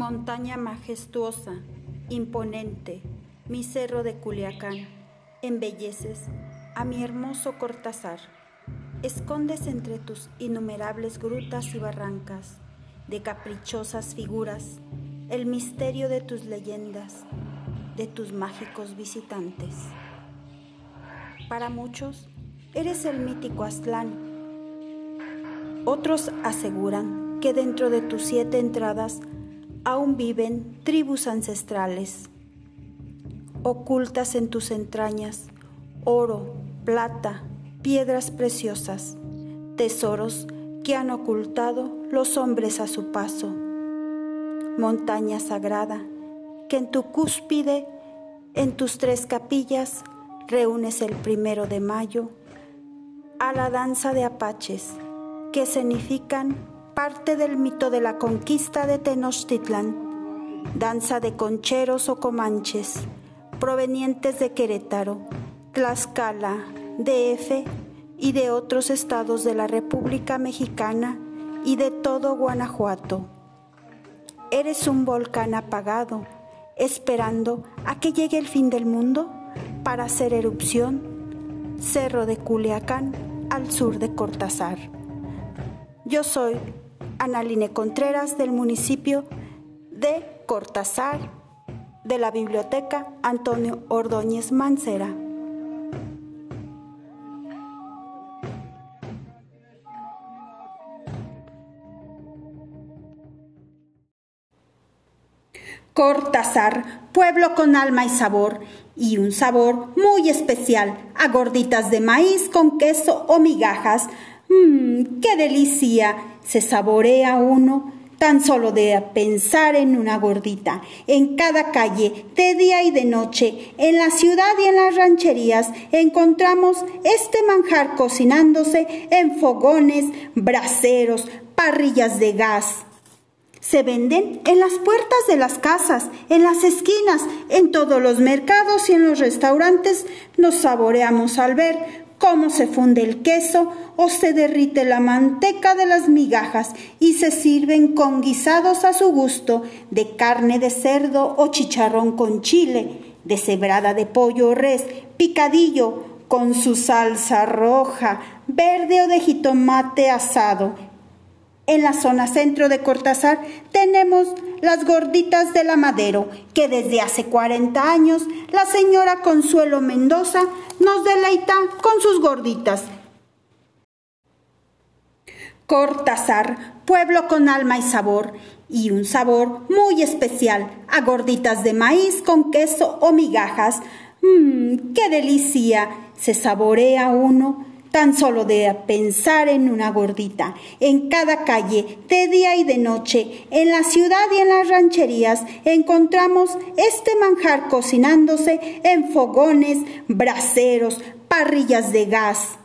Montaña majestuosa, imponente, mi cerro de Culiacán, embelleces a mi hermoso Cortázar. Escondes entre tus innumerables grutas y barrancas, de caprichosas figuras, el misterio de tus leyendas, de tus mágicos visitantes. Para muchos, eres el mítico Aztlán. Otros aseguran que dentro de tus siete entradas aún viven tribus ancestrales, ocultas en tus entrañas, oro, plata, piedras preciosas, tesoros que han ocultado los hombres a su paso. Montaña sagrada, que en tu cúspide, en tus tres capillas, reúnes el primero de mayo a la danza de apaches, que significan parte del mito de la conquista de Tenochtitlan, danza de concheros o comanches, provenientes de Querétaro, Tlaxcala, DF y de otros estados de la República Mexicana y de todo Guanajuato. Eres un volcán apagado, esperando a que llegue el fin del mundo para hacer erupción. Cerro de Culiacán, al sur de Cortázar. Yo soy Analine Contreras del municipio de Cortázar de la Biblioteca Antonio Ordóñez Mancera. Cortázar, pueblo con alma y sabor, y un sabor muy especial a gorditas de maíz con queso o migajas. ¡Mmm, qué delicia! Se saborea uno tan solo de pensar en una gordita. En cada calle, de día y de noche, en la ciudad y en las rancherías, encontramos este manjar cocinándose en fogones, braseros, parrillas de gas. Se venden en las puertas de las casas, en las esquinas, en todos los mercados y en los restaurantes. Nos saboreamos al ver cómo se funde el queso o se derrite la manteca de las migajas y se sirven con guisados a su gusto de carne de cerdo o chicharrón con chile, de cebrada de pollo o res, picadillo con su salsa roja, verde o de jitomate asado. En la zona centro de Cortázar tenemos las gorditas de la Madero, que desde hace 40 años la señora Consuelo Mendoza nos deleita con sus gorditas. Cortázar, pueblo con alma y sabor, y un sabor muy especial a gorditas de maíz con queso o migajas. ¡Mmm, qué delicia! Se saborea uno tan solo de pensar en una gordita, en cada calle, de día y de noche, en la ciudad y en las rancherías, encontramos este manjar cocinándose en fogones, braseros, parrillas de gas.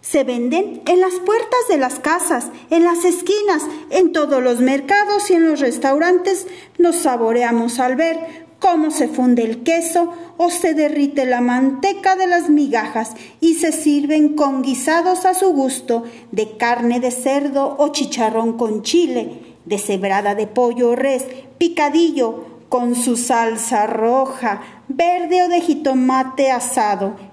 Se venden en las puertas de las casas, en las esquinas, en todos los mercados y en los restaurantes. Nos saboreamos al ver cómo se funde el queso o se derrite la manteca de las migajas y se sirven con guisados a su gusto de carne de cerdo o chicharrón con chile, de cebrada de pollo o res, picadillo con su salsa roja, verde o de jitomate asado.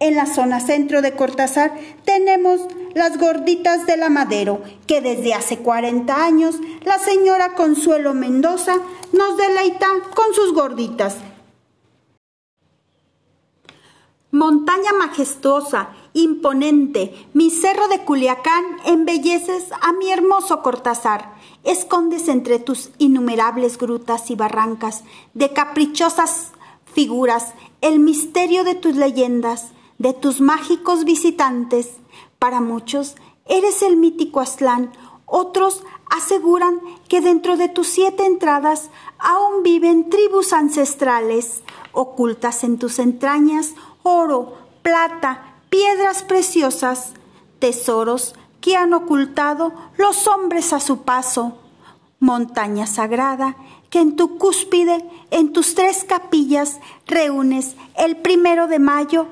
En la zona centro de Cortázar tenemos las gorditas de la Madero, que desde hace 40 años la señora Consuelo Mendoza nos deleita con sus gorditas. Montaña majestuosa, imponente, mi cerro de Culiacán, embelleces a mi hermoso Cortázar. Escondes entre tus innumerables grutas y barrancas de caprichosas figuras el misterio de tus leyendas, de tus mágicos visitantes. Para muchos eres el mítico Aztlán, otros aseguran que dentro de tus siete entradas aún viven tribus ancestrales, ocultas en tus entrañas oro, plata, piedras preciosas, tesoros que han ocultado los hombres a su paso, montaña sagrada que en tu cúspide, en tus tres capillas, reúnes el primero de mayo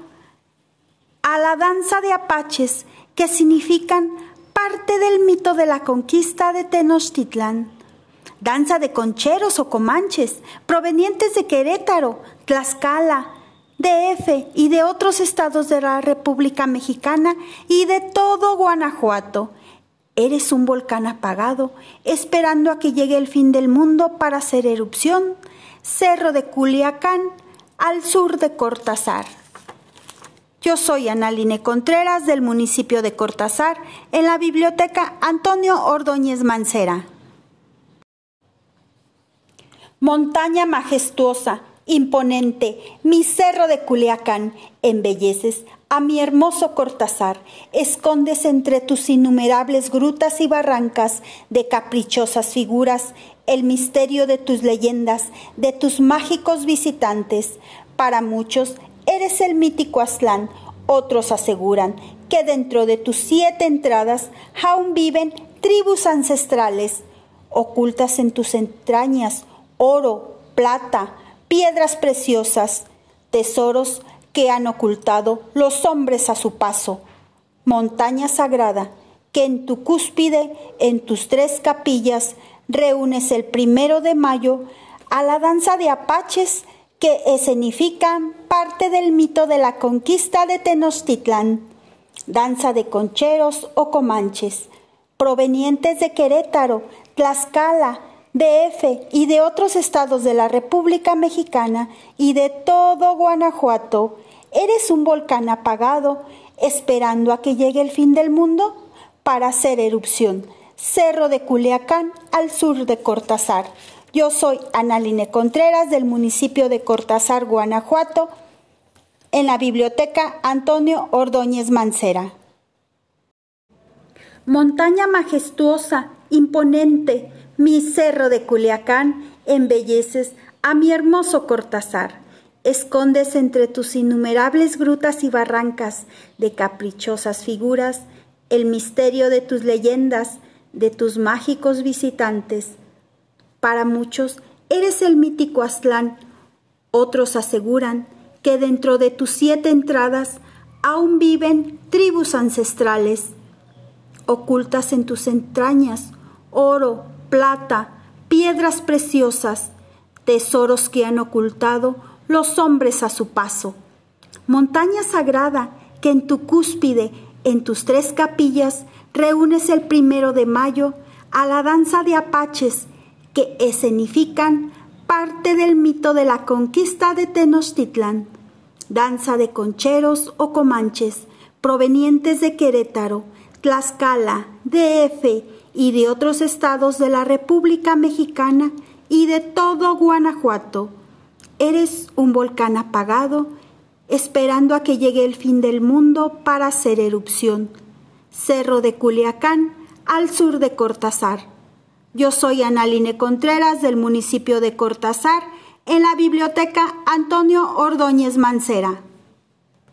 a la danza de apaches que significan parte del mito de la conquista de Tenochtitlan, danza de concheros o comanches, provenientes de Querétaro, Tlaxcala, DF y de otros estados de la República Mexicana y de todo Guanajuato. Eres un volcán apagado, esperando a que llegue el fin del mundo para hacer erupción. Cerro de Culiacán, al sur de Cortázar. Yo soy Analine Contreras del municipio de Cortázar, en la biblioteca Antonio Ordóñez Mancera. Montaña majestuosa, imponente, mi cerro de Culiacán, embelleces a mi hermoso Cortázar, escondes entre tus innumerables grutas y barrancas de caprichosas figuras el misterio de tus leyendas, de tus mágicos visitantes. Para muchos eres el mítico Aslan, otros aseguran que dentro de tus siete entradas aún viven tribus ancestrales, ocultas en tus entrañas oro, plata, piedras preciosas, tesoros que han ocultado los hombres a su paso, montaña sagrada que en tu cúspide, en tus tres capillas, reúnes el primero de mayo a la danza de apaches que escenifican parte del mito de la conquista de Tenochtitlán, danza de concheros o comanches, provenientes de Querétaro, Tlaxcala, DF y de otros estados de la República Mexicana y de todo Guanajuato, ¿eres un volcán apagado esperando a que llegue el fin del mundo? Para hacer erupción. Cerro de Culiacán, al sur de Cortázar. Yo soy Analine Contreras del municipio de Cortázar, Guanajuato, en la biblioteca Antonio Ordóñez Mancera. Montaña majestuosa, imponente, mi cerro de Culiacán embelleces a mi hermoso Cortázar. Escondes entre tus innumerables grutas y barrancas de caprichosas figuras el misterio de tus leyendas, de tus mágicos visitantes. Para muchos eres el mítico Aztlán. Otros aseguran que dentro de tus siete entradas aún viven tribus ancestrales, ocultas en tus entrañas, oro, plata, piedras preciosas, tesoros que han ocultado los hombres a su paso. Montaña sagrada que en tu cúspide, en tus tres capillas, reúnes el primero de mayo a la danza de apaches que escenifican parte del mito de la conquista de Tenochtitlán, danza de concheros o comanches provenientes de Querétaro, Tlaxcala, DF y de otros estados de la República Mexicana y de todo Guanajuato. Eres un volcán apagado, esperando a que llegue el fin del mundo para hacer erupción. Cerro de Culiacán, al sur de Cortázar. Yo soy Analine Contreras del municipio de Cortázar, en la biblioteca Antonio Ordóñez Mancera.